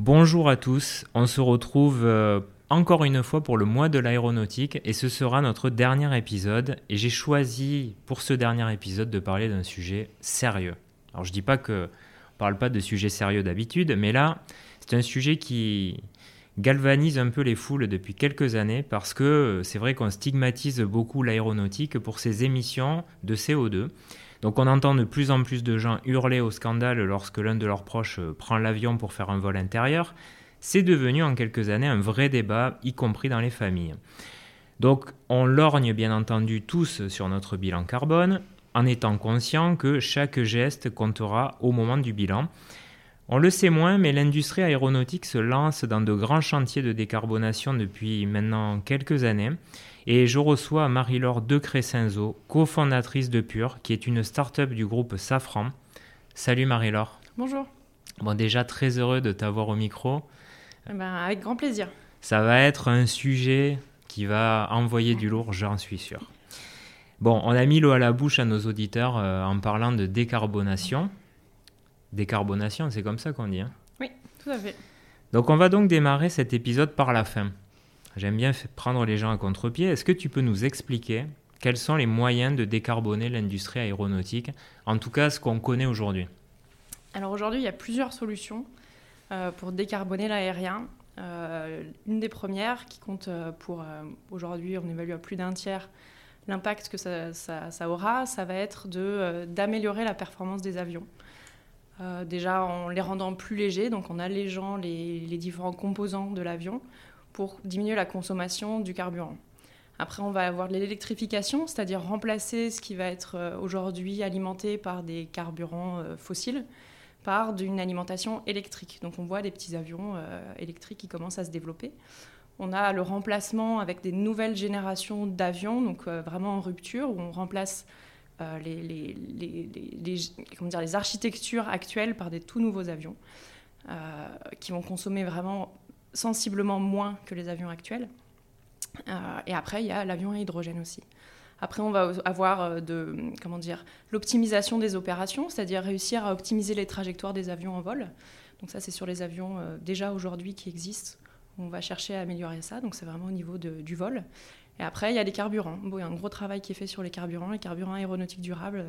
Bonjour à tous, on se retrouve euh, encore une fois pour le mois de l'aéronautique et ce sera notre dernier épisode. Et j'ai choisi pour ce dernier épisode de parler d'un sujet sérieux. Alors je dis pas que on parle pas de sujets sérieux d'habitude, mais là c'est un sujet qui galvanise un peu les foules depuis quelques années parce que c'est vrai qu'on stigmatise beaucoup l'aéronautique pour ses émissions de CO2 donc on entend de plus en plus de gens hurler au scandale lorsque l'un de leurs proches euh, prend l'avion pour faire un vol intérieur. C'est devenu en quelques années un vrai débat, y compris dans les familles. Donc on lorgne bien entendu tous sur notre bilan carbone, en étant conscient que chaque geste comptera au moment du bilan. On le sait moins, mais l'industrie aéronautique se lance dans de grands chantiers de décarbonation depuis maintenant quelques années. Et je reçois Marie-Laure De Crescenzo, cofondatrice de Pure, qui est une start-up du groupe Safran. Salut Marie-Laure. Bonjour. Bon, déjà très heureux de t'avoir au micro. Eh ben, avec grand plaisir. Ça va être un sujet qui va envoyer du lourd, j'en suis sûr. Bon, on a mis l'eau à la bouche à nos auditeurs euh, en parlant de décarbonation. Décarbonation, c'est comme ça qu'on dit. Hein? Oui, tout à fait. Donc on va donc démarrer cet épisode par la fin. J'aime bien prendre les gens à contre-pied. Est-ce que tu peux nous expliquer quels sont les moyens de décarboner l'industrie aéronautique, en tout cas ce qu'on connaît aujourd'hui? Alors aujourd'hui, il y a plusieurs solutions euh, pour décarboner l'aérien. Euh, une des premières qui compte euh, pour aujourd'hui, on évalue à plus d'un tiers l'impact que ça, aura, ça va être d'améliorer la performance des avions. déjà en les rendant plus légers, donc en allégeant les, les différents composants de l'avion, pour diminuer la consommation du carburant. Après, on va avoir l'électrification, c'est-à-dire remplacer ce qui va être euh, aujourd'hui alimenté par des carburants euh, fossiles par d'une alimentation électrique. Donc on voit des petits avions euh, électriques qui commencent à se développer. On a le remplacement avec des nouvelles générations d'avions, donc vraiment en rupture, où on remplace les, comment dire, les architectures actuelles par des tout nouveaux avions qui vont consommer vraiment sensiblement moins que les avions actuels. Euh, et après, il y a l'avion à hydrogène aussi. Après, on va avoir euh, de, comment dire, l'optimisation des opérations, c'est-à-dire réussir à optimiser les trajectoires des avions en vol. Donc ça, c'est sur les avions euh, déjà aujourd'hui qui existent. On va chercher à améliorer ça. Donc c'est vraiment au niveau du vol. Et après, il y a les carburants. Bon, il y a un gros travail qui est fait sur les carburants, les carburants aéronautiques durables,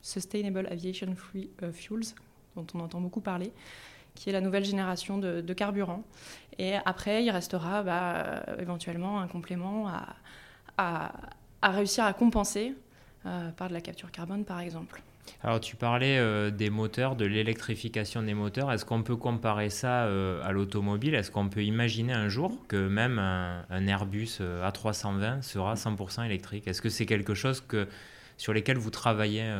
Sustainable Aviation Free Fuels, dont on entend beaucoup parler qui est la nouvelle génération de, carburant. Et après, il restera bah, euh, éventuellement un complément à, réussir à compenser euh, par de la capture carbone, par exemple. Alors tu parlais euh, des moteurs, de l'électrification des moteurs. Est-ce qu'on peut comparer ça à l'automobile? Est-ce qu'on peut imaginer un jour que même un, Airbus A320 sera 100% électrique? Est-ce que c'est quelque chose sur lesquels vous travaillez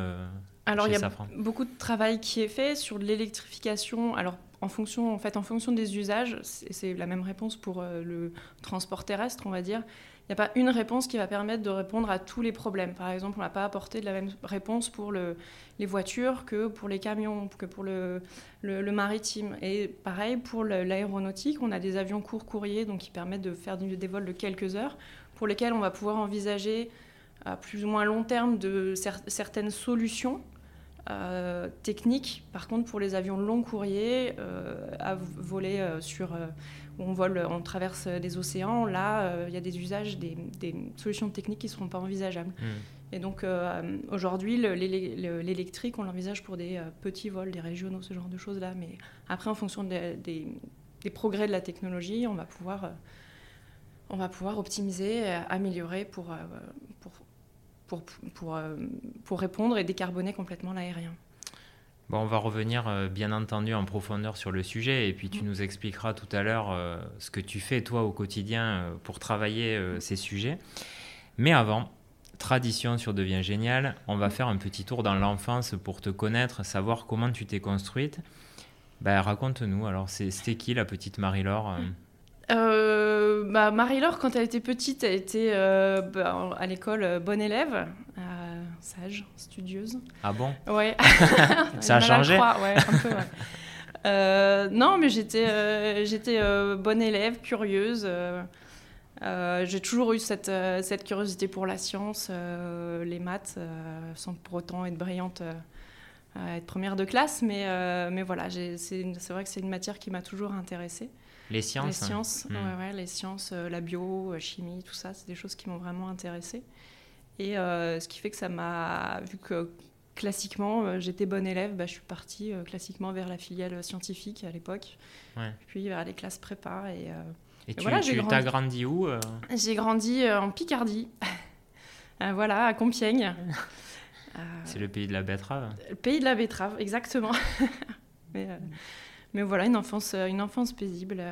alors, il y a beaucoup de travail qui est fait sur l'électrification. Alors, en fonction, en fait, en fonction des usages, c'est la même réponse pour euh, le transport terrestre, on va dire. Il n'y a pas une réponse qui va permettre de répondre à tous les problèmes. Par exemple, on n'a pas apporté de la même réponse pour le, les voitures que pour les camions, que pour le, le, maritime. Et pareil, pour l'aéronautique, on a des avions court courriers, donc qui permettent de faire des vols de quelques heures, pour lesquels on va pouvoir envisager à plus ou moins long terme de certaines solutions euh, technique. Par contre, pour les avions long courrier, euh, à voler euh, sur, où on vole, on traverse des océans, là, il y a des usages, des, solutions techniques qui ne seront pas envisageables. Hmm. Et donc, aujourd'hui, l'électrique, on l'envisage pour des petits vols, des régionaux, ce genre de choses-là. Mais après, en fonction des, progrès de la technologie, on va pouvoir, on va pouvoir optimiser, améliorer pour, pour pour, pour, euh, pour répondre et décarboner complètement l'aérien. Bon, on va revenir euh, bien entendu en profondeur sur le sujet et puis tu mm. nous expliqueras tout à l'heure euh, ce que tu fais toi au quotidien pour travailler ces sujets. Mais avant, tradition sur Devient Génial, on va mm. faire un petit tour dans l'enfance pour te connaître, savoir comment tu t'es construite. Ben, raconte-nous, alors c'était qui la petite Marie-Laure euh, bah, Marie-Laure, quand elle était petite, elle était euh, bah, à l'école euh, bonne élève, sage, studieuse. Ah bon? Ouais. Ça a changé? ouais, un peu, ouais. non, mais j'étais, j'étais bonne élève, curieuse. j'ai toujours eu cette, cette curiosité pour la science, les maths, sans pour autant être brillante être première de classe, mais, mais voilà, c'est vrai que c'est une matière qui m'a toujours intéressée. Les sciences Les sciences, hmm. ouais, ouais, les sciences, la bio, chimie, tout ça, c'est des choses qui m'ont vraiment intéressée. Et ce qui fait que ça m'a, vu que classiquement, j'étais bonne élève, bah, je suis partie classiquement vers la filiale scientifique à l'époque, puis vers les classes prépa. Et, et, tu, voilà, tu as grandi où J'ai grandi en Picardie. Euh, voilà, à Compiègne. C'est le pays de la betterave. Le pays de la betterave, exactement. mais, euh, mais, voilà, une enfance, euh, une enfance paisible,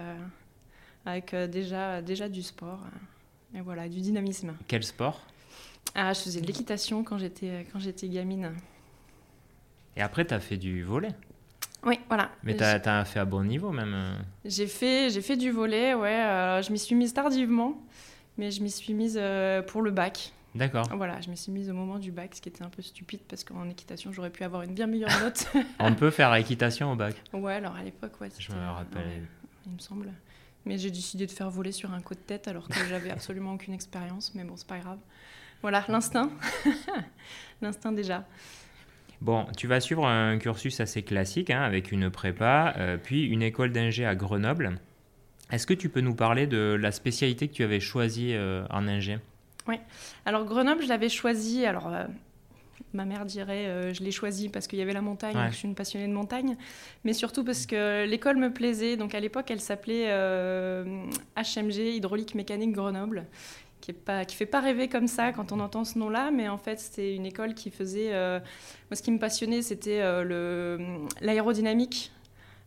avec déjà, déjà du sport, et voilà, du dynamisme. Quel sport? Ah, Je faisais de l'équitation quand j'étais, quand j'étais gamine. Et après, tu as fait du volet oui, voilà. Mais tu as, fait à bon niveau même J'ai fait, j'ai fait du volet, ouais. je m'y suis mise tardivement, mais je m'y suis mise pour le bac. D'accord. Voilà, je me suis mise au moment du bac, ce qui était un peu stupide parce qu'en équitation, j'aurais pu avoir une bien meilleure note. On peut faire équitation au bac Ouais, alors à l'époque, ouais. Je me rappelle. il me semble. Mais j'ai décidé de faire voler sur un coup de tête alors que j'avais absolument aucune expérience. Mais bon, c'est pas grave. Voilà, l'instinct. l'instinct déjà. Bon, tu vas suivre un cursus assez classique hein, avec une prépa, euh, puis une école d'ingé à Grenoble. Est-ce que tu peux nous parler de la spécialité que tu avais choisie euh, en ingé? Oui. Alors Grenoble, je l'avais choisi. Alors euh, ma mère dirait euh, je l'ai choisi parce qu'il y avait la montagne, je suis une passionnée de montagne, mais surtout parce que l'école me plaisait. Donc à l'époque, elle s'appelait HMG, euh, Hydraulique Mécanique Grenoble. Qui ne pas, qui fait pas rêver comme ça quand on entend ce nom-là, mais en fait c'était une école qui faisait. moi, ce qui me passionnait, c'était l'aérodynamique,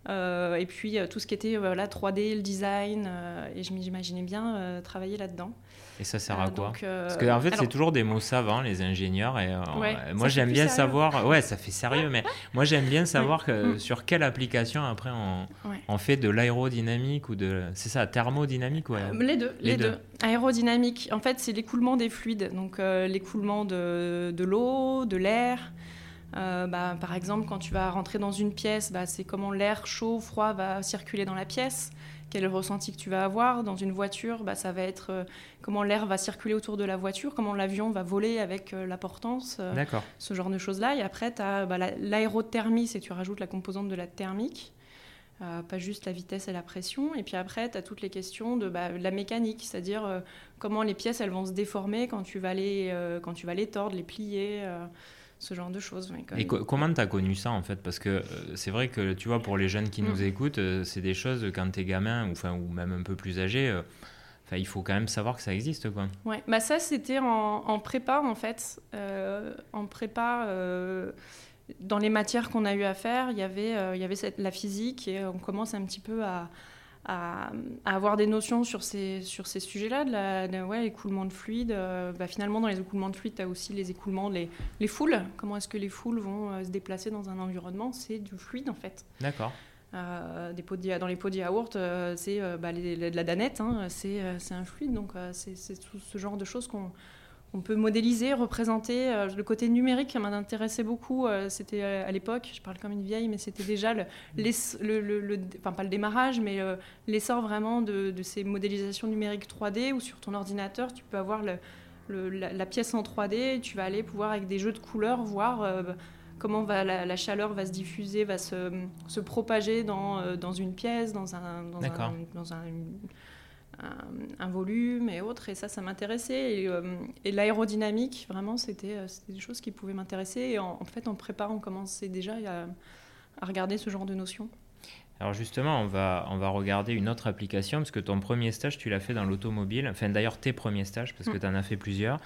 et puis tout ce qui était la 3D, le design, et je m'imaginais bien travailler là-dedans. Et ça sert à euh, quoi euh, Parce qu'en en fait, c'est toujours des mots savants, les ingénieurs. Et euh, moi, j'aime bien savoir. Ouais, ça fait sérieux, mais moi, j'aime bien savoir que, sur quelle application après on, on fait de l'aérodynamique ou de. C'est ça, thermodynamique ouais. Les deux. Les, deux. Aérodynamique, en fait, c'est l'écoulement des fluides. Donc, l'écoulement de, de l'eau, de l'air. Bah, par exemple, quand tu vas rentrer dans une pièce, bah, c'est comment l'air chaud, froid va circuler dans la pièce quel ressenti que tu vas avoir. Dans une voiture, bah, ça va être euh, comment l'air va circuler autour de la voiture, comment l'avion va voler avec euh, la portance, euh, ce genre de choses-là. Et après, tu as bah, l'aérothermie, c'est tu rajoutes la composante de la thermique. pas juste la vitesse et la pression. Et puis après, tu as toutes les questions de, bah, la mécanique, c'est-à-dire comment les pièces elles vont se déformer quand tu vas les, quand tu vas les tordre, les plier ce genre de choses. Et comment tu as connu ça en fait? Parce que euh, c'est vrai que tu vois, pour les jeunes qui nous mm. écoutent, euh, c'est des choses quand tu es gamin ou, enfin, ou même un peu plus âgé. Euh, il faut quand même savoir que ça existe, quoi. Ouais, bah ça c'était en, en, prépa en fait. en prépa, dans les matières qu'on a eu à faire, il y avait, il y avait cette, la physique et on commence un petit peu à, à, avoir des notions sur ces, sur ces sujets-là, de la, ouais, l'écoulement de fluide. Euh, bah, finalement, dans les écoulements de fluide, tu as aussi les écoulements, les, les foules. Comment est-ce que les foules vont euh, se déplacer dans un environnement? C'est du fluide, en fait. D'accord. Euh, des pots dans les pots de yaourt, c'est bah, de la danette, hein, c'est un fluide. Donc, c'est tout ce genre de choses qu'on on peut modéliser, représenter. Euh, le côté numérique m'intéressait beaucoup. Euh, c'était euh, à l'époque, je parle comme une vieille, mais c'était déjà le, le, enfin pas le démarrage, mais l'essor vraiment de, ces modélisations numériques 3D où sur ton ordinateur, tu peux avoir la, pièce en 3D. tu vas aller pouvoir avec des jeux de couleurs voir comment va, la, chaleur va se diffuser, va se, propager dans, dans une pièce, dans un, dans un un, volume et autres. Et ça, ça m'intéressait. Et, euh, l'aérodynamique, vraiment, euh, c'était des choses qui pouvaient m'intéresser. Et en, fait, en préparant, on commençait déjà à, à regarder ce genre de notions. Alors justement, on va, on va regarder une autre application, parce que ton premier stage, tu l'as fait dans l'automobile, enfin d'ailleurs tes premiers stages, parce que mm. tu en as fait plusieurs.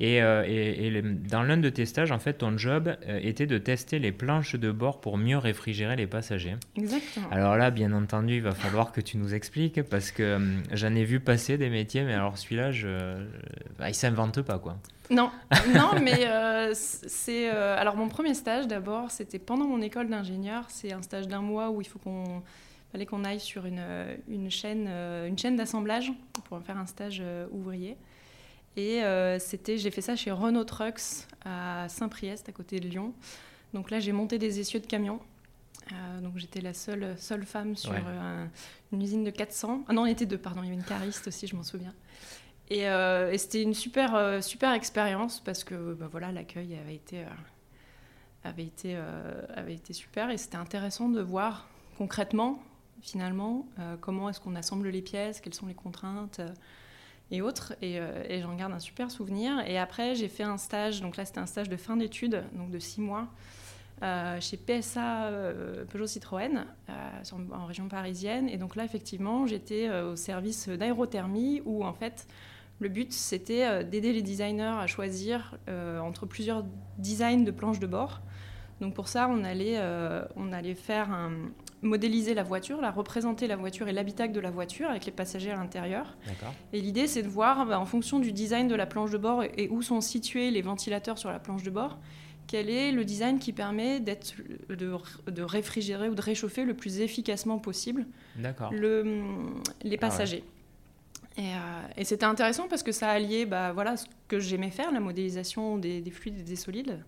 Et, euh, et, dans l'un de tes stages, en fait, ton job euh, était de tester les planches de bord pour mieux réfrigérer les passagers. Exactement. Alors là, bien entendu, il va falloir que tu nous expliques parce que hum, j'en ai vu passer des métiers, mais alors celui-là, je... Bah, il s'invente pas, quoi. Non, non, mais euh, c'est alors mon premier stage d'abord, c'était pendant mon école d'ingénieur. C'est un stage d'un mois où il faut qu'on fallait qu'on aille sur une, une chaîne, une chaîne d'assemblage pour faire un stage ouvrier. Et euh, c'était, j'ai fait ça chez Renault Trucks à Saint-Priest, à côté de Lyon. Donc là, j'ai monté des essieux de camions. Euh, donc j'étais la seule, seule femme sur euh, une usine de 400. Ah non, on était deux, pardon. Il y avait une cariste aussi, je m'en souviens. Et, c'était une super, super expérience parce que bah, voilà, l'accueil avait été avait été, avait été super et c'était intéressant de voir concrètement, finalement, comment est-ce qu'on assemble les pièces, quelles sont les contraintes et autres. Et, et j'en garde un super souvenir. Et après, j'ai fait un stage, donc là c'était un stage de fin d'études, donc de six mois, euh, chez PSA euh, Peugeot Citroën euh, en région parisienne. Et donc là, effectivement, j'étais au service d'aérothermie où en fait le but c'était d'aider les designers à choisir entre plusieurs designs de planches de bord. Donc pour ça, on allait, on allait faire un, modéliser la voiture, la représenter la voiture et l'habitacle de la voiture avec les passagers à l'intérieur. Et l'idée, c'est de voir, bah, en fonction du design de la planche de bord et où sont situés les ventilateurs sur la planche de bord, quel est le design qui permet d'être, de, réfrigérer ou de réchauffer le plus efficacement possible le, les ah passagers. Euh, et, c'était intéressant parce que ça alliait bah, voilà, ce que j'aimais faire, la modélisation des, fluides et des solides,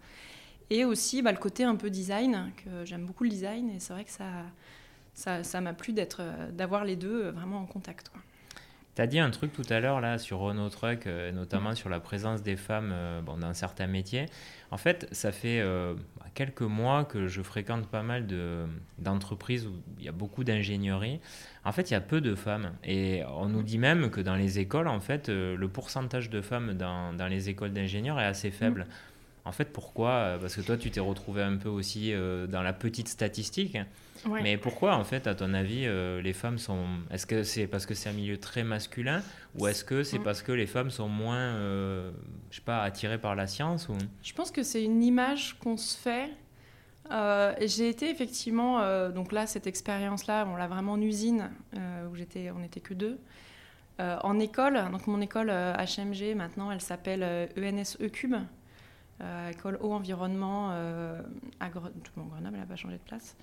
et aussi bah, le côté un peu design, que j'aime beaucoup le design, et c'est vrai que ça, ça, m'a plu d'être, d'avoir les deux vraiment en contact. Tu as dit un truc tout à l'heure là sur Renault Truck, euh, notamment sur la présence des femmes euh, bon, dans certains métiers. En fait, ça fait euh, quelques mois que je fréquente pas mal d'entreprises où il y a beaucoup d'ingénierie. En fait, il y a peu de femmes. Et on nous dit même que dans les écoles, en fait, le pourcentage de femmes dans, dans les écoles d'ingénieurs est assez faible. En fait, pourquoi Parce que toi, tu t'es retrouvé un peu aussi dans la petite statistique. Mais pourquoi, en fait, à ton avis, euh, les femmes sont. Est-ce que c'est parce que c'est un milieu très masculin ou est-ce que c'est parce que les femmes sont moins, euh, je sais pas, attirées par la science ou... Je pense que c'est une image qu'on se fait. Euh, j'ai été effectivement, donc là, cette expérience-là, on l'a vraiment en usine, où j'étais, on n'était que deux. en école, donc mon école HMG, maintenant, elle s'appelle ENSE e Cube. école haut environnement à Grenoble, elle n'a pas changé de place.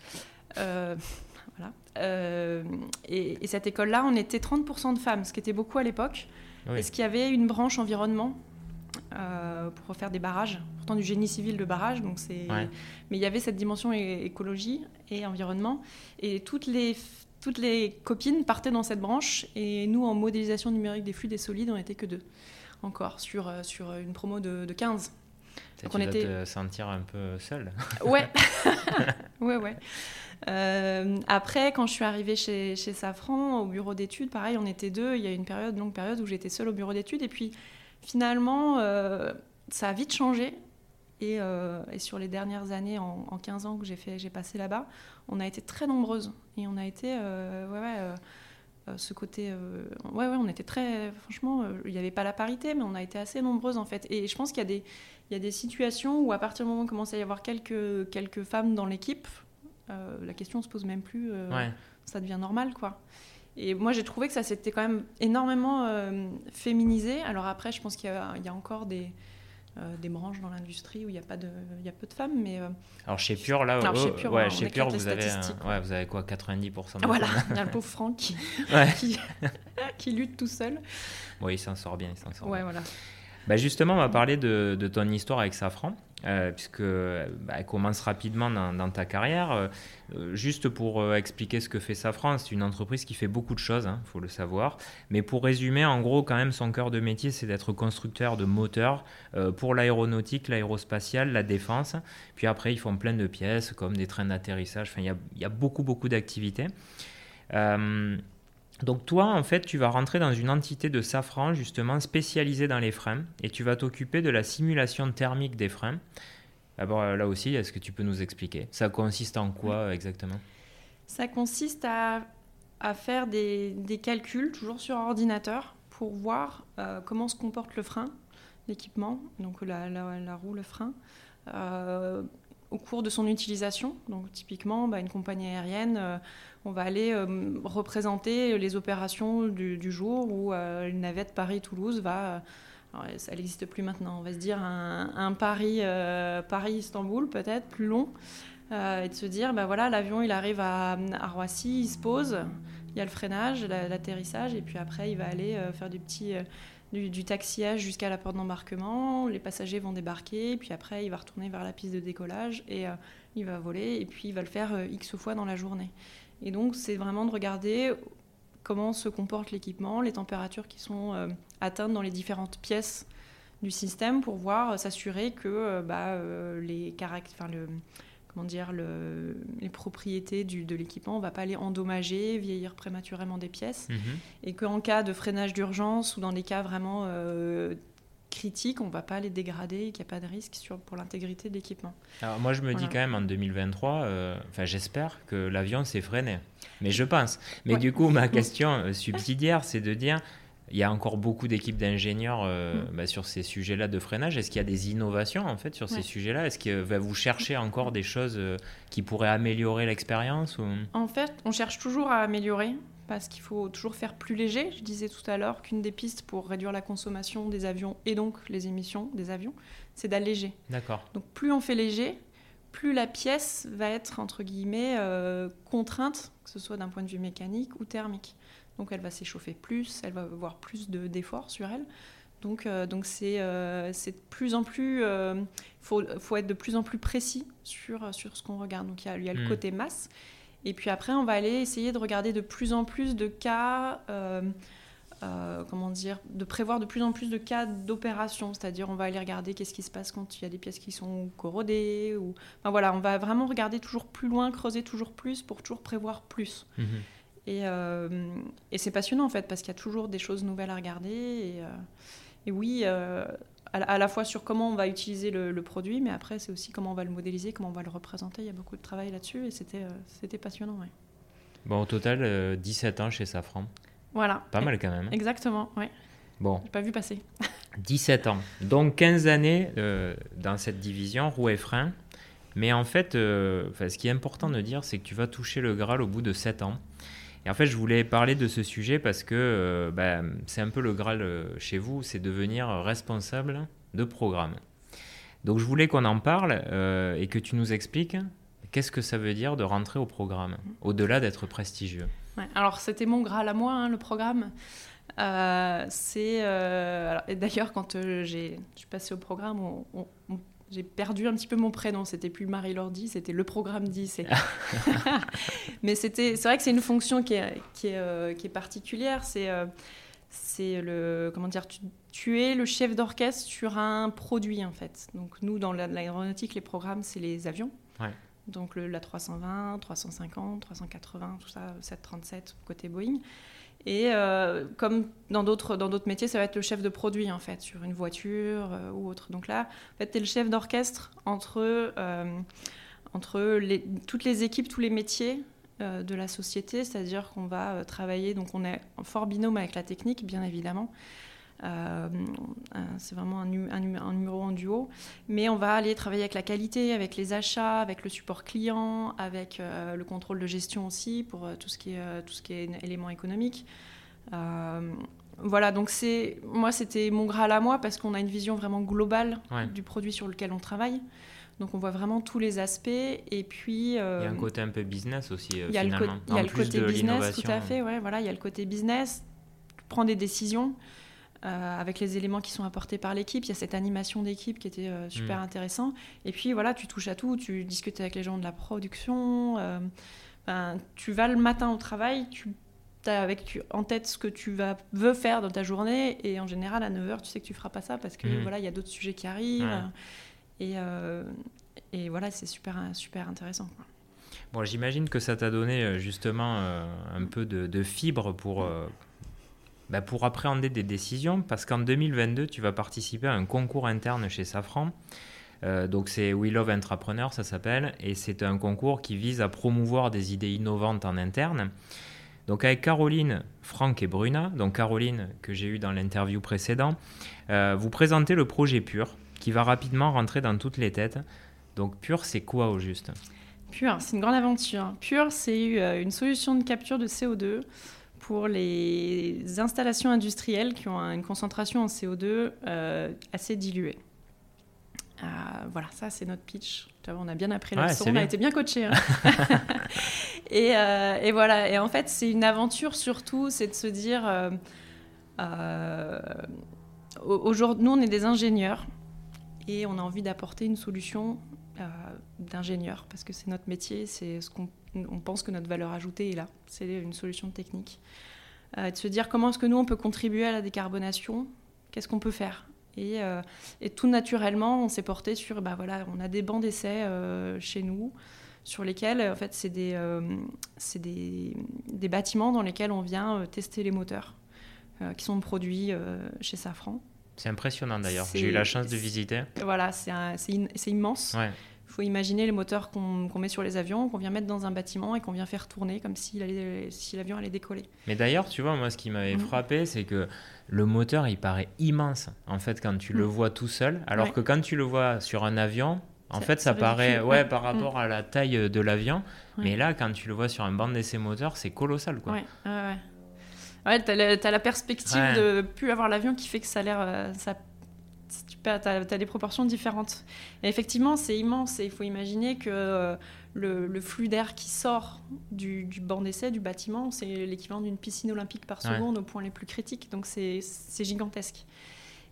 Euh, voilà. Euh, et, cette école-là, on était 30% de femmes, ce qui était beaucoup à l'époque. Est-ce qu'il y avait une branche environnement euh, pour faire des barrages, pourtant du génie civil de barrage, donc c'est. Mais il y avait cette dimension écologie et environnement, et toutes les toutes les copines partaient dans cette branche, et nous en modélisation numérique des flux des solides, on n'était que deux encore sur sur une promo de, de 15. Donc on était te sentir un peu seule. Ouais, ouais, ouais. Euh, après, quand je suis arrivée chez, chez Safran, au bureau d'études, pareil, on était deux. Il y a une période, longue période où j'étais seule au bureau d'études. Et puis, finalement, euh, ça a vite changé. Et, euh, et, sur les dernières années, en, 15 ans que j'ai passé là-bas, on a été très nombreuses. Et on a été, ouais, ouais ce côté. ouais, ouais, on était très. Franchement, il n'y avait pas la parité, mais on a été assez nombreuses en fait. Et je pense qu'il y, a des, il y a des situations où, à partir du moment où il commence à y avoir quelques, quelques femmes dans l'équipe, euh, la question se pose même plus. Euh, ça devient normal, quoi. Et moi, j'ai trouvé que ça s'était quand même énormément euh, féminisé. Alors après, je pense qu'il y, a encore des, des branches dans l'industrie où il y a pas de, il y a peu de femmes, mais. Alors chez Pure, là, Alors, chez Pure, ouais, chez Pure vous avez, ouais, vous avez quoi, 90% de Voilà, il y a le pauvre Franck qui, qui, qui, lutte tout seul. Oui, il s'en sort bien, il s'en sort. Ouais, voilà. Bah justement, on va parler de, de ton histoire avec Safran. Euh, puisque bah, elle commence rapidement dans, ta carrière. Euh, juste pour euh, expliquer ce que fait Safran, c'est une entreprise qui fait beaucoup de choses, il hein, faut le savoir. Mais pour résumer, en gros, quand même, son cœur de métier, c'est d'être constructeur de moteurs pour l'aéronautique, l'aérospatiale, la défense. Puis après, ils font plein de pièces comme des trains d'atterrissage. Enfin, il y a, beaucoup, beaucoup d'activités. Donc toi, en fait, tu vas rentrer dans une entité de Safran, justement, spécialisée dans les freins, et tu vas t'occuper de la simulation thermique des freins. D'abord, là aussi, est-ce que tu peux nous expliquer? Ça consiste en quoi exactement? Ça consiste à, faire des, calculs, toujours sur ordinateur, pour voir euh, comment se comporte le frein, l'équipement, donc la, roue, le frein, euh, au cours de son utilisation. Donc typiquement, bah, une compagnie aérienne... Euh, on va aller euh, représenter les opérations du, jour où euh, une navette Paris-Toulouse va. Alors, ça n'existe plus maintenant, on va se dire un, Paris, euh, Paris-Istanbul peut-être plus long, et de se dire, bah voilà, l'avion il arrive à, Roissy, il se pose, il y a le freinage, l'atterrissage, et puis après il va aller faire du petit du, du, taxiage jusqu'à la porte d'embarquement. Les passagers vont débarquer, puis après il va retourner vers la piste de décollage et il va voler, et puis il va le faire x fois dans la journée. Et donc, c'est vraiment de regarder comment se comporte l'équipement, les températures qui sont euh, atteintes dans les différentes pièces du système pour voir, s'assurer que bah, les caractères, comment dire, le, les propriétés du, de l'équipement, on ne va pas aller endommager, vieillir prématurément des pièces, Mhm. et qu'en cas de freinage d'urgence ou dans des cas vraiment euh, critiques, on ne va pas les dégrader et qu'il n'y a pas de risque sur, pour l'intégrité de l'équipement. Alors moi je me dis quand même en 2023, euh, enfin j'espère que l'avion s'est freiné. Mais je pense. Mais Ouais. du coup ma question euh, subsidiaire c'est de dire, il y a encore beaucoup d'équipes d'ingénieurs euh, Mm. bah, sur ces sujets-là de freinage. Est-ce qu'il y a des innovations en fait sur ces sujets-là? Est-ce que bah, vous cherchez encore des choses euh, qui pourraient améliorer l'expérience ou... En fait, on cherche toujours à améliorer parce qu'il faut toujours faire plus léger. Je disais tout à l'heure qu'une des pistes pour réduire la consommation des avions et donc les émissions des avions, c'est d'alléger. D'accord. Donc plus on fait léger, plus la pièce va être entre guillemets euh, contrainte, que ce soit d'un point de vue mécanique ou thermique. Donc elle va s'échauffer plus, elle va avoir plus de- d'efforts sur elle. Donc euh, donc c'est euh, de plus en plus, il faut, faut être de plus en plus précis sur, sur ce qu'on regarde. Donc il y a, il y a le Mm. côté masse. Et puis après, on va aller essayer de regarder de plus en plus de cas, euh, euh, comment dire, de prévoir de plus en plus de cas d'opération. C'est-à-dire, on va aller regarder qu'est-ce qui se passe quand il y a des pièces qui sont corrodées. Ou... Enfin, voilà, on va vraiment regarder toujours plus loin, creuser toujours plus pour toujours prévoir plus. Mhm. Et, euh, et c'est passionnant en fait, parce qu'il y a toujours des choses nouvelles à regarder. Et, euh, et oui, euh, à, la- fois sur comment on va utiliser le, le produit, mais après, c'est aussi comment on va le modéliser, comment on va le représenter. Il y a beaucoup de travail là-dessus et c'était c'était passionnant. ouais. Bon au total euh, 17 ans chez Safran. Voilà. Pas mal quand même. hein. Exactement, ouais. Bon. J'ai pas vu passer. 17 ans. Donc 15 années euh, dans cette division, roue et frein. Mais en fait, euh, ce qui est important de dire, c'est que tu vas toucher le Graal au bout de 7 ans. Et en fait, je voulais parler de ce sujet parce que euh, bah, c'est un peu le Graal euh, chez vous, c'est devenir responsable de programme. Donc je voulais qu'on en parle euh, et que tu nous expliques qu'est-ce que ça veut dire de rentrer au programme, au-delà d'être prestigieux. Alors, c'était mon Graal à moi, hein, le programme. C'est d'ailleurs quand j'ai je suis passée au programme on- j'ai perdu un petit peu mon prénom c'était plus Marie Lordi c'était le programme 10 c'est- mais c'était c'est vrai que c'est une fonction qui est qui est, euh, qui est particulière c'est euh, c'est le comment dire tu, tu es le chef d'orchestre sur un produit en fait. Donc nous dans la- l'aéronautique les programmes c'est les avions. Ouais. donc le, la 320 350 380 tout ça 737 côté Boeing et euh, comme dans d'autres dans d'autres métiers, ça va être le chef de produit en fait sur une voiture euh, ou autre. Donc là, en fait, tu es le chef d'orchestre entre euh, entre toutes les équipes, tous les métiers de la société, c'est-à-dire qu'on va travailler. Donc on est en fort binôme avec la technique, bien évidemment. Euh, c'est vraiment un, nu- un nu- un numéro en duo, mais on va aller travailler avec la qualité, avec les achats, avec le support client, avec euh, le contrôle de gestion aussi pour euh, tout ce qui est tout ce qui est élément économique. Voilà, donc c'est moi c'était mon graal à moi parce qu'on a une vision vraiment globale Ouais. du produit sur lequel on travaille. Donc on voit vraiment tous les aspects et puis Il y a un côté un peu business aussi, il y a le, finalement. il y a le côté business, tout à fait. Ouais, voilà, il y a le côté business, prendre des décisions euh, avec les éléments qui sont apportés par l'équipe. Il y a cette animation d'équipe qui était euh, super Mm. intéressant. Et puis voilà, tu touches à tout, tu discutes avec les gens de la production. euh, ben, tu vas le matin au travail, tu as avec tu- en tête ce que tu vas, veux faire dans ta journée. Et en général, à 9h, tu sais que tu feras pas ça parce que Mm. voilà, il y a d'autres sujets qui arrivent. Ouais. Et, et voilà, c'est super, super intéressant. quoi. Bon, j'imagine que ça t'a donné justement un peu de, de fibre pour, bah, pour appréhender des décisions, parce qu'en 2022, tu vas participer à un concours interne chez Safran. Euh, donc c'est We Love Entrepreneur, ça s'appelle, et c'est un concours qui vise à promouvoir des idées innovantes en interne. Donc avec Caroline, Franck et Bruna, donc Caroline que j'ai eu dans l'interview précédent, euh, vous présentez le projet Pur, qui va rapidement rentrer dans toutes les têtes. Donc Pur, c'est quoi au juste? Pure, c'est une grande aventure. Pure, c'est euh, une solution de capture de CO2 pour les installations industrielles qui ont un- une concentration en CO2 euh, assez diluée. Euh, voilà, ça c'est notre pitch. On a bien appris la Ouais, leçon, on bien. a été bien coachés. hein. et, euh, et voilà, et en fait c'est une aventure surtout, c'est de se dire, au- aujourd'hui, nous on est des ingénieurs et on a envie d'apporter une solution d'ingénieur parce que c'est notre métier, c'est ce qu'on on pense que notre valeur ajoutée est là, c'est une solution technique. Euh, de se dire comment est-ce que nous on peut contribuer à la décarbonation, qu'est-ce qu'on peut faire? Et, et tout naturellement, on s'est porté sur, bah voilà, on a des bancs d'essai chez nous sur lesquels, en fait, c'est des, des, des, bâtiments dans lesquels on vient tester les moteurs qui sont produits chez Safran. C'est impressionnant d'ailleurs. J'ai eu la chance de visiter. Voilà, c'est immense. Faut imaginer les moteurs qu'on met sur les avions, qu'on vient mettre dans un bâtiment et qu'on vient faire tourner comme si l'avion allait décoller. Mais d'ailleurs, tu vois, moi, ce qui m'avait mm. frappé, c'est que le moteur, il paraît immense, en fait, quand tu le mm. vois tout seul, alors que quand tu le vois sur un avion, en fait, ça, paraît, ouais, par mm. rapport à la taille de l'avion, mais là, quand tu le vois sur un banc d'essai moteur, c'est colossal, quoi. Ouais, ouais, Ouais, t'as la, la perspective de plus avoir l'avion qui fait que ça a l'air. Euh, ça, tu as, as, des proportions différentes. Et effectivement, c'est immense et il faut imaginer que euh, le, le, flux d'air qui sort du, du banc d'essai, du bâtiment, c'est l'équivalent d'une piscine olympique par seconde au point les plus critiques. Donc c'est gigantesque.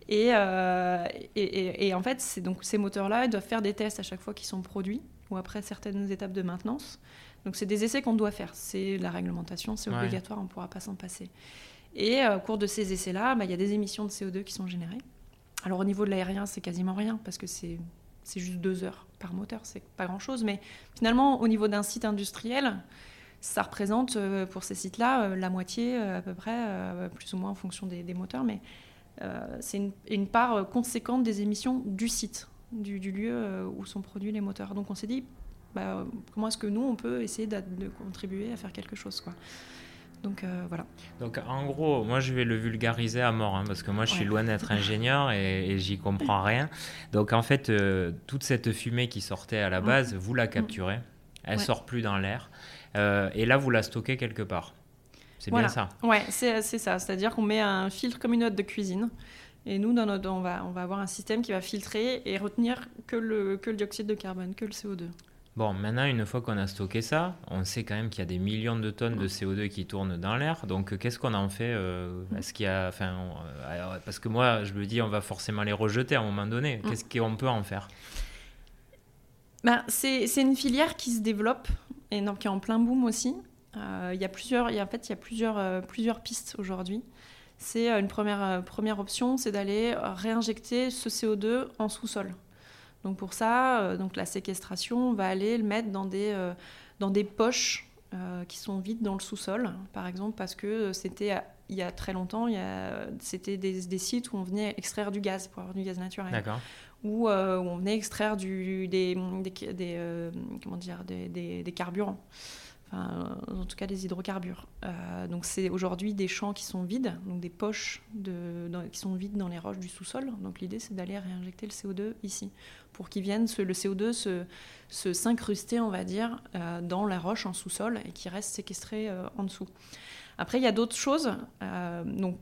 Et, euh, et, et, et, en fait, donc ces moteurs-là, ils doivent faire des tests à chaque fois qu'ils sont produits ou après certaines étapes de maintenance. Donc c'est des essais qu'on doit faire. C'est la réglementation, c'est obligatoire, on ne pourra pas s'en passer. Et euh, au cours de ces essais-là, bah, il y a des émissions de CO2 qui sont générées. Alors au niveau de l'aérien, c'est quasiment rien parce que c'est juste deux heures par moteur, c'est pas grand-chose. Mais finalement, au niveau d'un site industriel, ça représente euh, pour ces sites-là euh, la moitié à peu près, plus ou moins en fonction des, moteurs, mais c'est une, part conséquente des émissions du site, du, lieu où sont produits les moteurs. Donc on s'est dit, bah, comment est-ce que nous, on peut essayer de, contribuer à faire quelque chose. Donc euh, voilà. Donc en gros, moi je vais le vulgariser à mort, hein, parce que moi je suis loin d'être ingénieur et, j'y comprends rien. Donc en fait, euh, toute cette fumée qui sortait à la base, vous la capturez, elle sort plus dans l'air, euh, et là vous la stockez quelque part. C'est bien ça Ouais, c'est ça. C'est-à-dire qu'on met un filtre comme une note de cuisine. Et nous, dans notre, on, va, on va avoir un système qui va filtrer et retenir que le, que le dioxyde de carbone, que le CO2. Bon, maintenant, une fois qu'on a stocké ça, on sait quand même qu'il y a des millions de tonnes de CO2 qui tournent dans l'air. Donc, qu'est-ce qu'on en fait euh, Est-ce qu'il y a, enfin, euh, parce que moi, je me dis, on va forcément les rejeter à un moment donné. Qu'est-ce qu'on peut en faire? Ben, c'est, une filière qui se développe et donc qui est en plein boom aussi. Euh, il y a plusieurs, y a, en fait, il y a plusieurs, plusieurs pistes aujourd'hui. C'est une première, première option, c'est d'aller réinjecter ce CO2 en sous-sol. Donc pour ça, euh, donc la séquestration, on va aller le mettre dans des, euh, dans des poches euh, qui sont vides dans le sous-sol, par exemple, parce que c'était il y a très longtemps, c'était des, des, sites où on venait extraire du gaz pour avoir du gaz naturel. D'accord. Où, où, on venait extraire du, des, des, comment dire, des, des carburants en tout cas des hydrocarbures. Euh, donc c'est aujourd'hui des champs qui sont vides, donc des poches qui sont vides dans les roches du sous-sol. Donc l'idée c'est d'aller réinjecter le CO2 ici, pour qu'il vienne le CO2 se, s'incruster, on va dire, euh, dans la roche en sous-sol et qui reste séquestré euh, en dessous. Après il y a d'autres choses. donc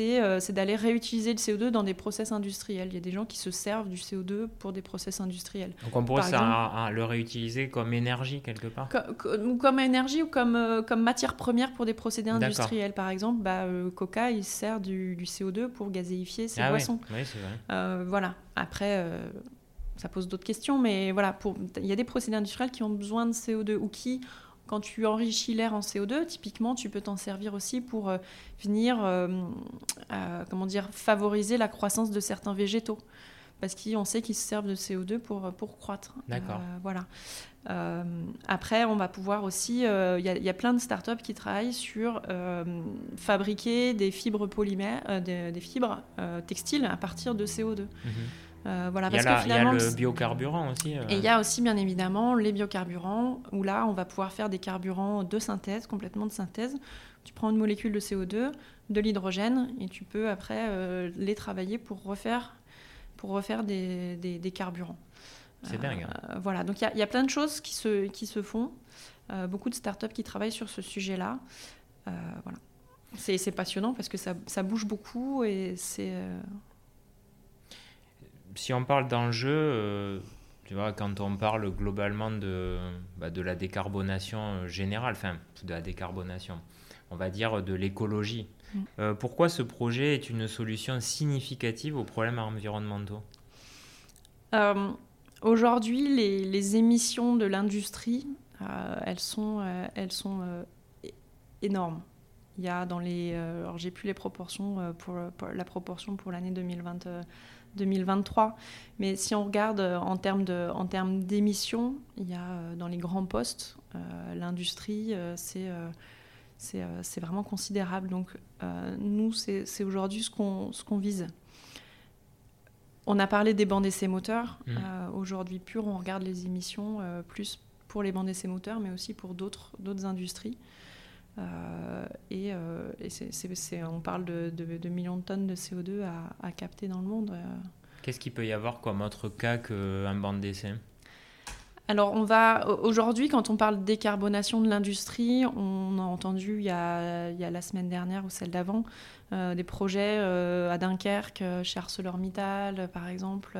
euh, c'est d'aller réutiliser le CO2 dans des process industriels. Il y a des gens qui se servent du CO2 pour des process industriels. Donc on pourrait ça, le réutiliser comme énergie quelque part comme, comme énergie ou comme, euh, comme matière première pour des procédés industriels. Par exemple, bah, euh, Coca, il sert du, CO2 pour gazéifier ses ah boissons. Oui, c'est vrai. voilà. Après, ça pose d'autres questions, mais voilà, il y a des procédés industriels qui ont besoin de CO2 ou qui quand tu enrichis l'air en CO2, typiquement, tu peux t'en servir aussi pour euh, venir, euh, euh, comment dire, favoriser la croissance de certains végétaux. Parce qu'on sait qu'ils se servent de CO2 pour, pour croître. D'accord. voilà. après, on va pouvoir aussi. Il y, a plein de startups qui travaillent sur fabriquer des fibres polymères, des, fibres textiles à partir de CO2. Euh, voilà, il, y a il y a le biocarburant aussi. Euh. Et il y a aussi bien évidemment les biocarburants, où là on va pouvoir faire des carburants de synthèse, complètement de synthèse. Tu prends une molécule de CO2, de l'hydrogène, et tu peux après euh, les travailler pour refaire, pour refaire des, des, carburants. C'est dingue. Hein. voilà, donc il y, y, a plein de choses qui se, qui se font. beaucoup de startups qui travaillent sur ce sujet-là. voilà. C'est passionnant parce que ça, ça bouge beaucoup et c'est si on parle d'enjeux, euh, tu vois, quand on parle globalement de, bah, de la décarbonation euh, générale, enfin, de la décarbonation, on va dire de l'écologie, mm. euh, pourquoi ce projet est une solution significative aux problèmes environnementaux? Aujourd'hui, les, les, émissions de l'industrie, elles sont, elles sont énormes. il y a dans les. alors, j'ai plus les proportions pour, la proportion pour l'année 2020. 2023. Mais si on regarde en termes, de, en termes d'émissions, il y a dans les grands postes, l'industrie, c'est c'est vraiment considérable. Donc nous, c'est aujourd'hui ce qu'on vise. On a parlé des bancs d'essai moteurs. Mmh. Euh, aujourd'hui, pur, on regarde les émissions euh, plus pour les bancs d'essai moteurs, mais aussi pour d'autres industries. Euh, et, on parle de, millions de tonnes de CO2 à, capter dans le monde. Qu'est-ce qu'il peut y avoir comme autre cas qu'un banc d'essai alors, on va aujourd'hui, quand on parle de décarbonation de l'industrie, on a entendu il y a, la semaine dernière ou celle d'avant euh, des projets euh, à Dunkerque, euh, chez ArcelorMittal, par exemple.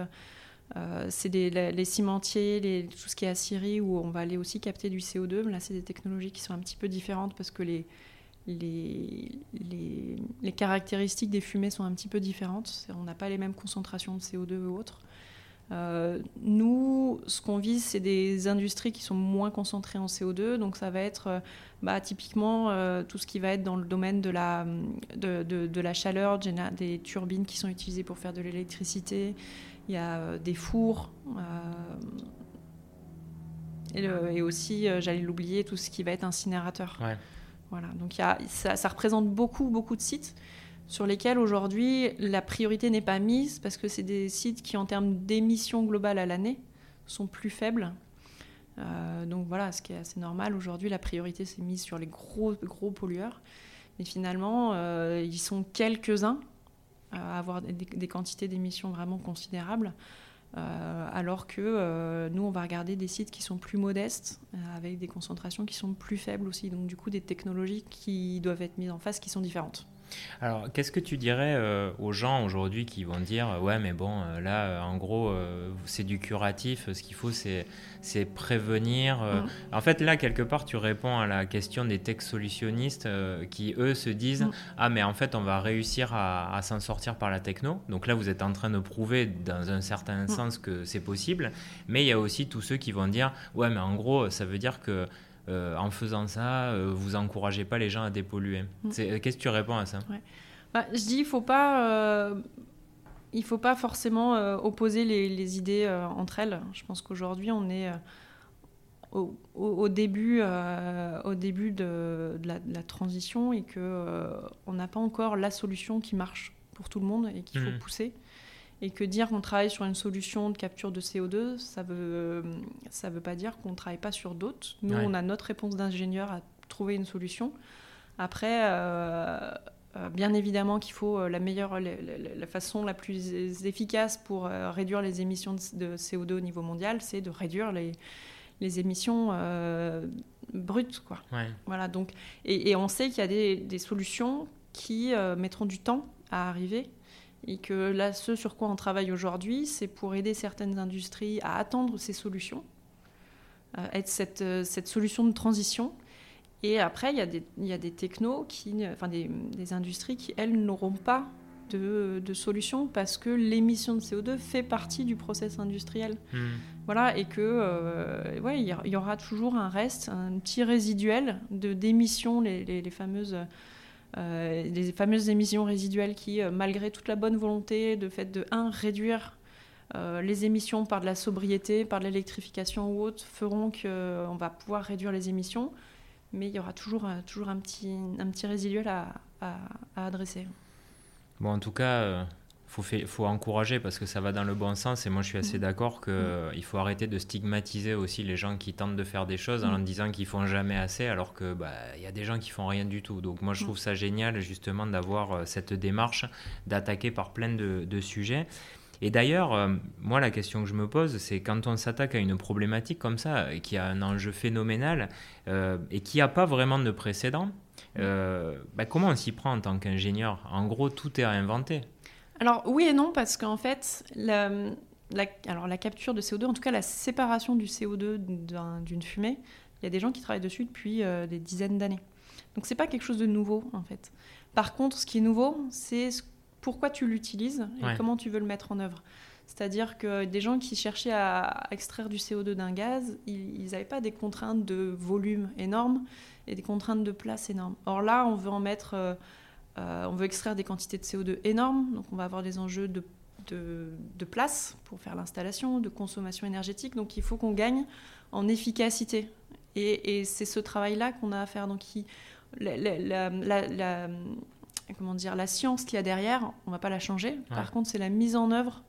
C'est les, cimentiers, tout ce qui est Syrie, où on va aller aussi capter du CO2. Là, c'est des technologies qui sont un petit peu différentes parce que les, les, les, caractéristiques des fumées sont un petit peu différentes. On n'a pas les mêmes concentrations de CO2 ou autres. Euh, nous, ce qu'on vise, c'est des industries qui sont moins concentrées en CO2. Donc, ça va être euh, bah, typiquement euh, tout ce qui va être dans le domaine de la, de, la chaleur, des turbines qui sont utilisées pour faire de l'électricité. Il y a des fours. Et, aussi, j'allais l'oublier, tout ce qui va être incinérateur. Voilà. Donc, y a, ça, ça, représente beaucoup, beaucoup de sites sur lesquels aujourd'hui la priorité n'est pas mise parce que c'est des sites qui, en termes d'émissions globales à l'année, sont plus faibles. Euh, donc voilà, ce qui est assez normal. Aujourd'hui, la priorité s'est mise sur les gros, gros pollueurs. Mais finalement, euh, ils sont quelques-uns à avoir des, quantités d'émissions vraiment considérables. Euh, alors que nous, on va regarder des sites qui sont plus modestes, avec des concentrations qui sont plus faibles aussi. Donc du coup, des technologies qui doivent être mises en face qui sont différentes. Alors, qu'est-ce que tu dirais euh, aux gens aujourd'hui qui vont dire Ouais, mais bon, euh, là, euh, en gros, c'est du curatif, ce qu'il faut, c'est, prévenir. Mm. En fait, là, quelque part, tu réponds à la question des tech solutionnistes qui, eux, se disent mm. Ah, mais en fait, on va réussir à, s'en sortir par la techno. Donc là, vous êtes en train de prouver, dans un certain mm. sens, que c'est possible. Mais il y a aussi tous ceux qui vont dire Ouais, mais en gros, ça veut dire que euh, en faisant ça, euh, vous encouragez pas les gens à dépolluer. Mm. Euh, qu'est-ce que tu réponds à ça? Bah, Je dis, il faut pas, il faut pas forcément opposer les, idées entre elles. Je pense qu'aujourd'hui, on est au, début, au début de, la, transition et que on n'a pas encore la solution qui marche pour tout le monde et qu'il faut mm. pousser et que dire qu'on travaille sur une solution de capture de CO2, ça veut, ça veut pas dire qu'on ne travaille pas sur d'autres. Nous, on a notre réponse d'ingénieur à trouver une solution. Après, euh, euh, bien évidemment qu'il faut euh, la meilleure, la, façon la plus efficace pour réduire les émissions de, CO2 au niveau mondial, c'est de réduire les, les émissions brutes, quoi. Voilà. Donc, et, on sait qu'il y a des, des solutions qui mettront du temps à arriver et que là, ce sur quoi on travaille aujourd'hui, c'est pour aider certaines industries à attendre ces solutions, être cette, euh, cette, solution de transition. Et après, il y a des, il y a des technos, qui, enfin des, des industries qui, elles, n'auront pas de, de, solution parce que l'émission de CO2 fait partie du process industriel. Hmm. Voilà, et que euh, ouais, il y aura toujours un reste, un petit résiduel de d'émissions, les, les, les, fameuses euh, les fameuses émissions résiduelles qui, euh, malgré toute la bonne volonté de fait de, un, réduire euh, les émissions par de la sobriété, par de l'électrification ou autre, feront qu'on va pouvoir réduire les émissions, mais il y aura toujours, toujours un, petit, un petit résiduel à, à adresser. Bon, en tout cas, faut, faut encourager parce que ça va dans le bon sens et moi je suis assez mm. d'accord qu'il mm. il faut arrêter de stigmatiser aussi les gens qui tentent de faire des choses en mm. disant qu'ils font jamais assez alors que bah, il y a des gens qui font rien du tout donc moi je trouve ça génial justement d'avoir euh, cette démarche d'attaquer par plein de, sujets et d'ailleurs, euh, moi, la question que je me pose, c'est quand on s'attaque à une problématique comme ça, qui a un enjeu phénoménal euh, et qui n'a pas vraiment de précédent, bah, comment on s'y prend en tant qu'ingénieur? En gros, tout est à inventer. Alors oui et non, parce qu'en fait, la, alors, la capture de CO2, en tout cas la séparation du CO2 d'une fumée, il y a des gens qui travaillent dessus depuis euh, des dizaines d'années. Donc c'est pas quelque chose de nouveau en fait. Par contre, ce qui est nouveau, c'est pourquoi tu l'utilises et comment tu veux le mettre en œuvre. C'est-à-dire que des gens qui cherchaient à extraire du CO2 d'un gaz, ils n'avaient pas des contraintes de volume énormes et des contraintes de place énormes. Or là, on veut en mettre, euh, euh, on veut extraire des quantités de CO2 énormes, donc on va avoir des enjeux de, de, place pour faire l'installation, de consommation énergétique, donc il faut qu'on gagne en efficacité. Et, c'est ce travail-là qu'on a à faire. Donc la, comment dire, la science qu'il y a derrière, on ne va pas la changer. Par contre, c'est la mise en œuvre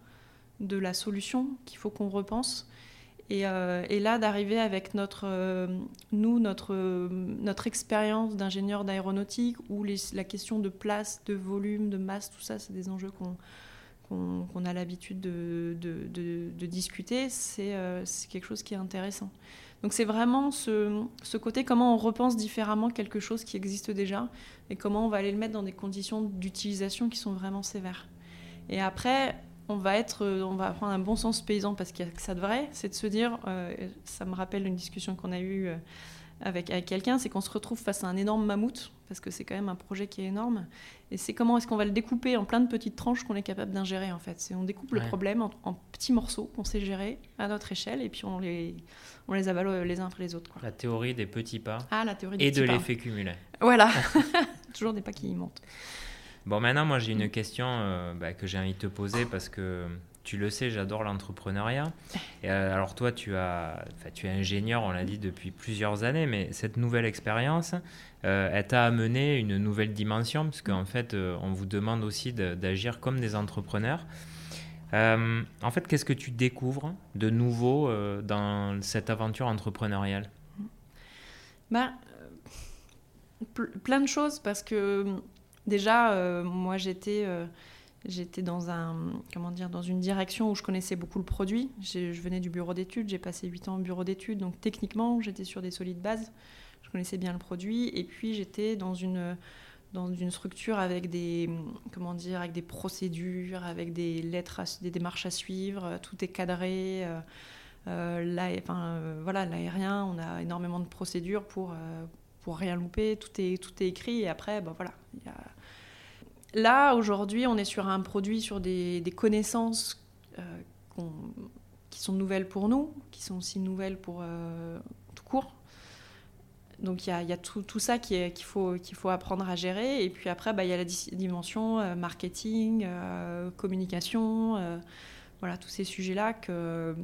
de la solution qu'il faut qu'on repense. Et, euh, là, d'arriver avec notre, euh, nous, notre, notre expérience d'ingénieur d'aéronautique, où la question de place, de volume, de masse, tout ça, c'est des enjeux qu'on qu'on a l'habitude de, de, de, discuter, euh, c'est quelque chose qui est intéressant. Donc c'est vraiment ce, ce, côté comment on repense différemment quelque chose qui existe déjà et comment on va aller le mettre dans des conditions d'utilisation qui sont vraiment sévères. Et après, on va être, euh, on va prendre un bon sens paysan parce qu'il y a que ça de vrai, c'est de se dire, euh, ça me rappelle une discussion qu'on a eue euh, avec, avec quelqu'un, c'est qu'on se retrouve face à un énorme mammouth, parce que c'est quand même un projet qui est énorme, et c'est comment est-ce qu'on va le découper en plein de petites tranches qu'on est capable d'ingérer en fait. C'est on découpe le problème en, petits morceaux qu'on sait gérer à notre échelle, et puis on les, on les avale les uns après les autres. Quoi. La théorie des petits pas. Ah, la théorie des et de l'effet cumulé. Voilà, toujours des pas qui montent. Bon, maintenant, moi, j'ai une question euh, bah, que j'ai envie de te poser parce que tu le sais, j'adore l'entrepreneuriat. Euh, alors, toi, tu, as, tu es ingénieur, on l'a dit, depuis plusieurs années, mais cette nouvelle expérience, euh, elle t'a amené une nouvelle dimension, parce qu'en fait, on vous demande aussi d'agir comme des entrepreneurs. en fait, qu'est-ce que tu découvres de nouveau dans cette aventure entrepreneuriale? Bah, Plein de choses, parce que Déjà, euh, moi, j'étais euh, j'étais dans un comment dire dans une direction où je connaissais beaucoup le produit. Je venais du bureau d'études, j'ai passé 8 ans au bureau d'études, donc techniquement j'étais sur des solides bases. Je connaissais bien le produit et puis j'étais dans une dans une structure avec des comment dire avec des procédures, avec des lettres, des démarches à suivre. Tout est cadré. Euh, là, enfin, l'aérien, on a énormément de procédures pour pour rien louper. Tout est tout est écrit et après, ben voilà, il y a Là, aujourd'hui, on est sur un produit, sur des, connaissances euh, qui sont nouvelles pour nous, qui sont aussi nouvelles pour euh, tout court. Donc il y a, tout, ça qu'il faut, qu'il faut apprendre à gérer. Et puis après, bah, il y a la dimension euh, marketing, communication, voilà, tous ces sujets-là que,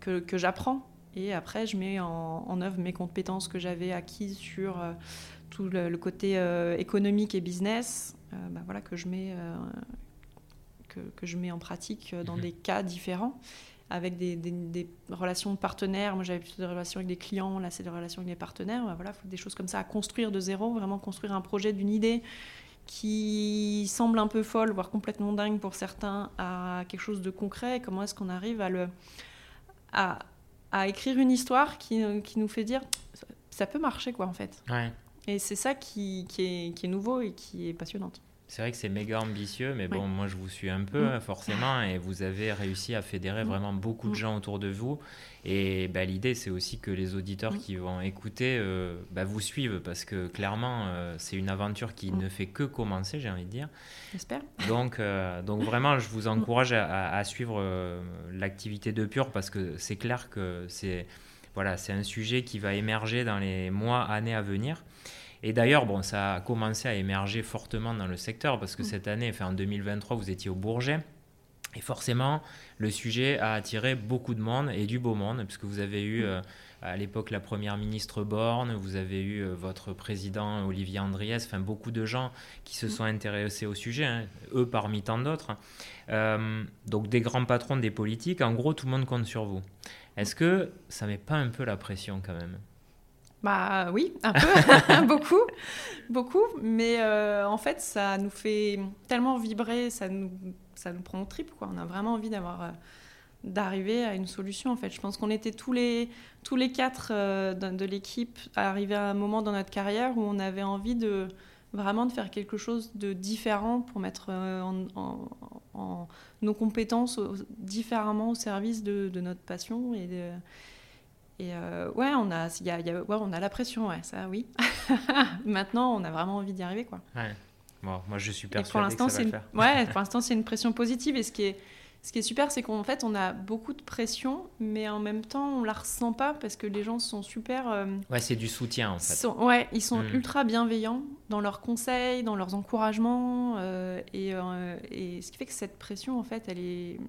que, j'apprends. Et après, je mets en, œuvre mes compétences que j'avais acquises sur tout le côté économique et business, euh, bah, voilà, que, je mets, euh, que, que, je mets en pratique euh, dans mhm. des cas différents avec des, des, relations de partenaires. Moi, j'avais plutôt des relations avec des clients. Là, c'est des relations avec des partenaires. Bah, voilà, faut des choses comme ça à construire de zéro, vraiment construire un projet d'une idée qui semble un peu folle, voire complètement dingue pour certains, à quelque chose de concret. Comment est-ce qu'on arrive à le à, à, écrire une histoire qui, qui, nous fait dire ça peut marcher quoi en fait. Ouais. Et c'est ça qui, qui, est, qui, est, nouveau et qui est passionnante. C'est vrai que c'est méga ambitieux, mais bon, moi je vous suis un peu, mm. forcément, et vous avez réussi à fédérer mm. vraiment beaucoup de mm. gens autour de vous. Et bah, l'idée, c'est aussi que les auditeurs qui vont écouter euh, bah, vous suivent, parce que clairement, euh, c'est une aventure qui ne fait que commencer, j'ai envie de dire. J'espère. Donc, euh, donc vraiment, je vous encourage à, à suivre l'activité de Pure, parce que c'est clair que c'est voilà, c'est un sujet qui va émerger dans les mois, années à venir. Et d'ailleurs, bon, ça a commencé à émerger fortement dans le secteur parce que mm. cette année, enfin, en 2023, vous étiez au Bourget. Et forcément, le sujet a attiré beaucoup de monde et du beau monde, puisque vous avez eu mm. euh, à l'époque la première ministre Borne, vous avez eu euh, votre président Olivier Andriès, enfin beaucoup de gens qui se mm. sont intéressés au sujet, hein, eux parmi tant d'autres. Euh, donc des grands patrons des politiques, en gros, tout le monde compte sur vous. Est-ce que ça met pas un peu la pression quand même? Bah oui, un peu, beaucoup, beaucoup, mais euh, en fait ça nous fait tellement vibrer, ça nous, ça nous prend au trip quoi. On a vraiment envie d'avoir, euh, d'arriver à une solution en fait. Je pense qu'on était tous les, tous les quatre euh, de, l'équipe à arriver à un moment dans notre carrière où on avait envie de vraiment de faire quelque chose de différent pour mettre en, nos compétences différemment au service de, de notre passion et de, et euh, ouais, on a, y a, y a, ouais, on a la pression, ouais, ça oui. Maintenant, on a vraiment envie d'y arriver, quoi. Ouais. Bon, moi, je suis persuadé pour que ça va le faire. Ouais, pour l'instant, c'est une pression positive. Et ce qui est, ce qui est super, c'est qu'en fait, on a beaucoup de pression, mais en même temps, on la ressent pas parce que les gens sont super. Euh, ouais, c'est du soutien en fait. ouais, ils sont mm. ultra bienveillants dans leurs conseils, dans leurs encouragements, euh, et, et, ce qui fait que cette pression, en fait, elle est,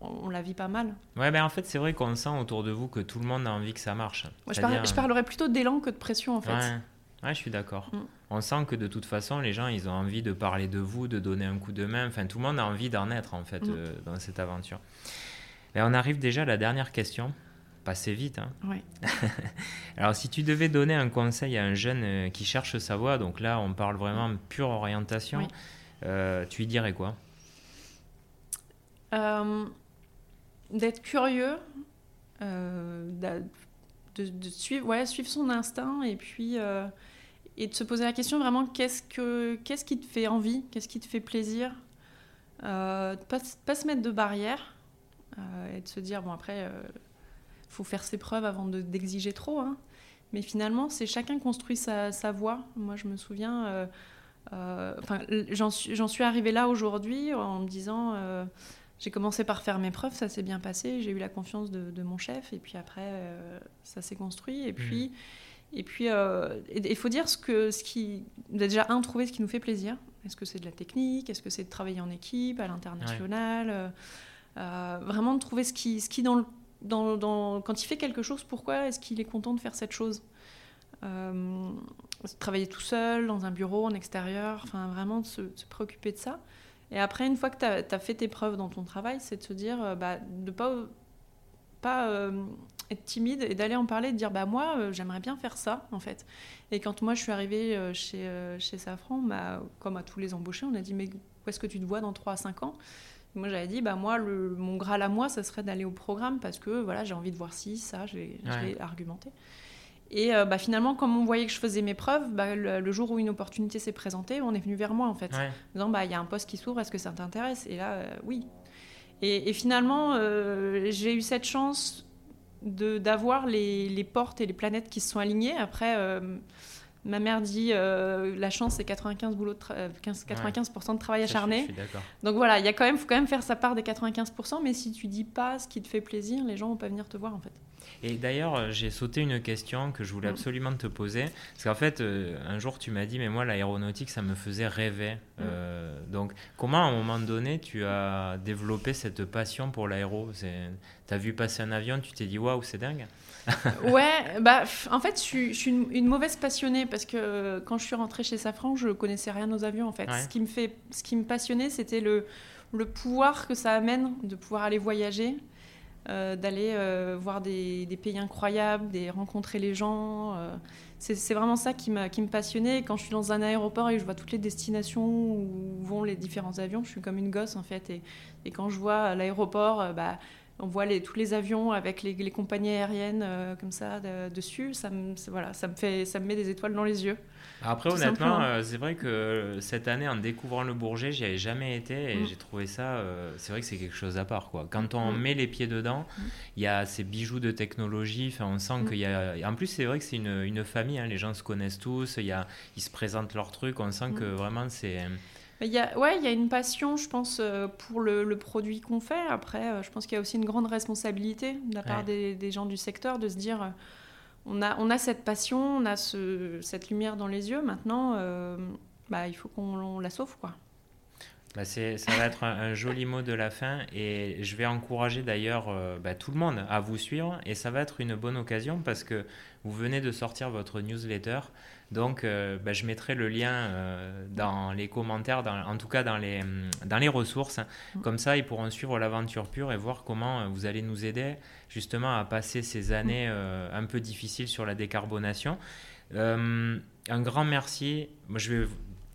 on, la vit pas mal. Ouais, ben en fait, c'est vrai qu'on sent autour de vous que tout le monde a envie que ça marche. Moi, je, parlerais plutôt d'élan que de pression, en fait. Ouais. Ouais, je suis d'accord. Mm. On sent que de toute façon, les gens, ils ont envie de parler de vous, de donner un coup de main. Enfin, tout le monde a envie d'en être, en fait, mm. euh, dans cette aventure. Et on arrive déjà à la dernière question. Passez vite. Hein. Oui. Alors, si tu devais donner un conseil à un jeune euh, qui cherche sa voie, donc là, on parle vraiment pure orientation, euh, tu lui dirais quoi? D'être curieux, de, de, suivre, ouais, suivre son instinct et puis et de se poser la question vraiment qu'est-ce, que, qu'est-ce qui te fait envie, qu'est-ce qui te fait plaisir. Euh, pas, pas se mettre de barrières euh, et de se dire, bon après, il euh, faut faire ses preuves avant de, d'exiger trop. Hein. Mais finalement, c'est chacun construit sa, sa voie. Moi, je me souviens, euh, j'en, suis, j'en suis arrivée là aujourd'hui en me disant j'ai commencé par faire mes preuves, ça s'est bien passé, j'ai eu la confiance de, de mon chef, et puis après, ça s'est construit. Et mmh. puis, et puis, euh, il faut dire ce que, ce qui, déjà un, trouver ce qui nous fait plaisir. Est-ce que c'est de la technique? Est-ce que c'est de travailler en équipe, à l'international? Euh, euh, Vraiment de trouver ce qui, ce qui dans, dans, dans, quand il fait quelque chose, pourquoi est-ce qu'il est content de faire cette chose? Travailler tout seul, dans un bureau, en extérieur, enfin vraiment de se, préoccuper de ça. Et après, une fois que tu as, fait tes preuves dans ton travail, c'est de se dire bah, de ne pas, pas être timide et d'aller en parler, de dire bah moi euh, j'aimerais bien faire ça en fait. Et quand moi je suis arrivée euh, chez, euh, chez Safran, bah, comme à tous les embauchés, on a dit mais où est-ce que tu te vois dans 3 à 5 ans Moi j'avais dit bah moi le, mon graal à moi ça serait d'aller au programme parce que voilà j'ai envie de voir ci, ça, j'ai argumenté. Et bah, finalement, comme on voyait que je faisais mes preuves, bah, le, jour où une opportunité s'est présentée, on est venu vers moi en fait. En disant, bah, il y a un poste qui s'ouvre, est-ce que ça t'intéresse? Et là, oui. Et, et finalement, j'ai eu cette chance d'avoir les, les, portes et les planètes qui se sont alignées. Après, euh, ma mère dit euh, la chance c'est 95 boulot de 15, 95% de travail acharné. Donc voilà, il y a quand même faut quand même faire sa part des 95%, mais si tu dis pas ce qui te fait plaisir, les gens vont pas venir te voir en fait. Et d'ailleurs, euh, j'ai sauté une question que je voulais mm. absolument te poser. Parce qu'en fait, euh, un jour, tu m'as dit, mais moi, l'aéronautique, ça me faisait rêver. Mm. Euh, donc, comment, à un moment donné, tu as développé cette passion pour l'aéro? Tu as vu passer un avion, tu t'es dit, waouh, c'est dingue Ouais, bah, en fait, je suis, une, mauvaise passionnée parce que quand je suis rentrée chez Safran, je connaissais rien aux avions, en fait. Ce, qui me fait, ce qui me passionnait, c'était le, le pouvoir que ça amène de pouvoir aller voyager. Euh, d'aller euh, voir des, pays incroyables, de rencontrer les gens. Euh. c'est vraiment ça qui, qui me passionnait. Quand je suis dans un aéroport et que je vois toutes les destinations où vont les différents avions, je suis comme une gosse en fait. Et, et quand je vois l'aéroport, bah, on voit les, tous les avions avec les, les compagnies aériennes comme ça dessus, ça me, voilà, ça, me fait, ça me met des étoiles dans les yeux. Après, honnêtement, euh, c'est vrai que cette année, en découvrant le Bourget, j'y avais jamais été et mm. j'ai trouvé ça. Euh, c'est vrai que c'est quelque chose à part. Quoi. Quand on mm. met les pieds dedans, mm. il y a ces bijoux de technologie. On sent qu'il y a. En plus, c'est vrai que c'est une, une, famille. Hein, les gens se connaissent tous. Y a, ils se présentent leurs trucs. On sent que vraiment, c'est. Il y a, ouais, il y a une passion, je pense, euh, pour le, le produit qu'on fait. Après, je pense qu'il y a aussi une grande responsabilité de la part des, des, gens du secteur de se dire on a, on a cette passion, on a ce, cette lumière dans les yeux. Maintenant, euh, bah, il faut qu'on la sauve, quoi. Bah ça va être un, joli mot de la fin et je vais encourager d'ailleurs euh, bah, tout le monde à vous suivre et ça va être une bonne occasion parce que vous venez de sortir votre newsletter. Donc, euh, bah, je mettrai le lien euh, dans les commentaires, en tout cas dans les, dans les ressources. Mm. Comme ça, ils pourront suivre l'aventure pure et voir comment euh, vous allez nous aider justement à passer ces années un peu difficiles sur la décarbonation. un grand merci. Moi, je vais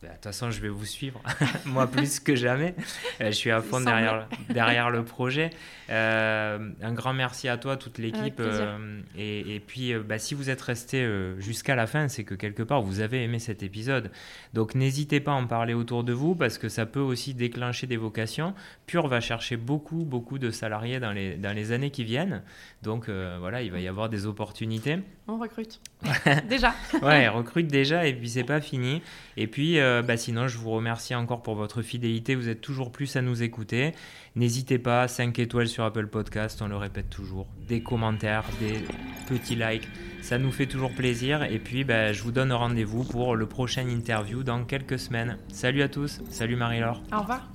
de toute façon, je vais vous suivre, moi plus que jamais. Euh, je suis à fond derrière, derrière le projet. Euh, un grand merci à toi, toute l'équipe. Euh, et, et, puis, bah, si vous êtes resté jusqu'à la fin, c'est que quelque part, vous avez aimé cet épisode. Donc, n'hésitez pas à en parler autour de vous parce que ça peut aussi déclencher des vocations. Pure va chercher beaucoup, beaucoup de salariés dans les, dans les années qui viennent. Donc, voilà, il va y avoir des opportunités. On recrute. déjà. ouais, recrute déjà et puis c'est pas fini. Et puis, bah, sinon, je vous remercie encore pour votre fidélité. Vous êtes toujours plus à nous écouter. N'hésitez pas, 5 étoiles sur Apple Podcast, on le répète toujours. Des commentaires, des petits likes. Ça nous fait toujours plaisir. Et puis, bah, je vous donne rendez-vous pour le prochain interview dans quelques semaines. Salut à tous. Salut Marie-Laure. Au revoir.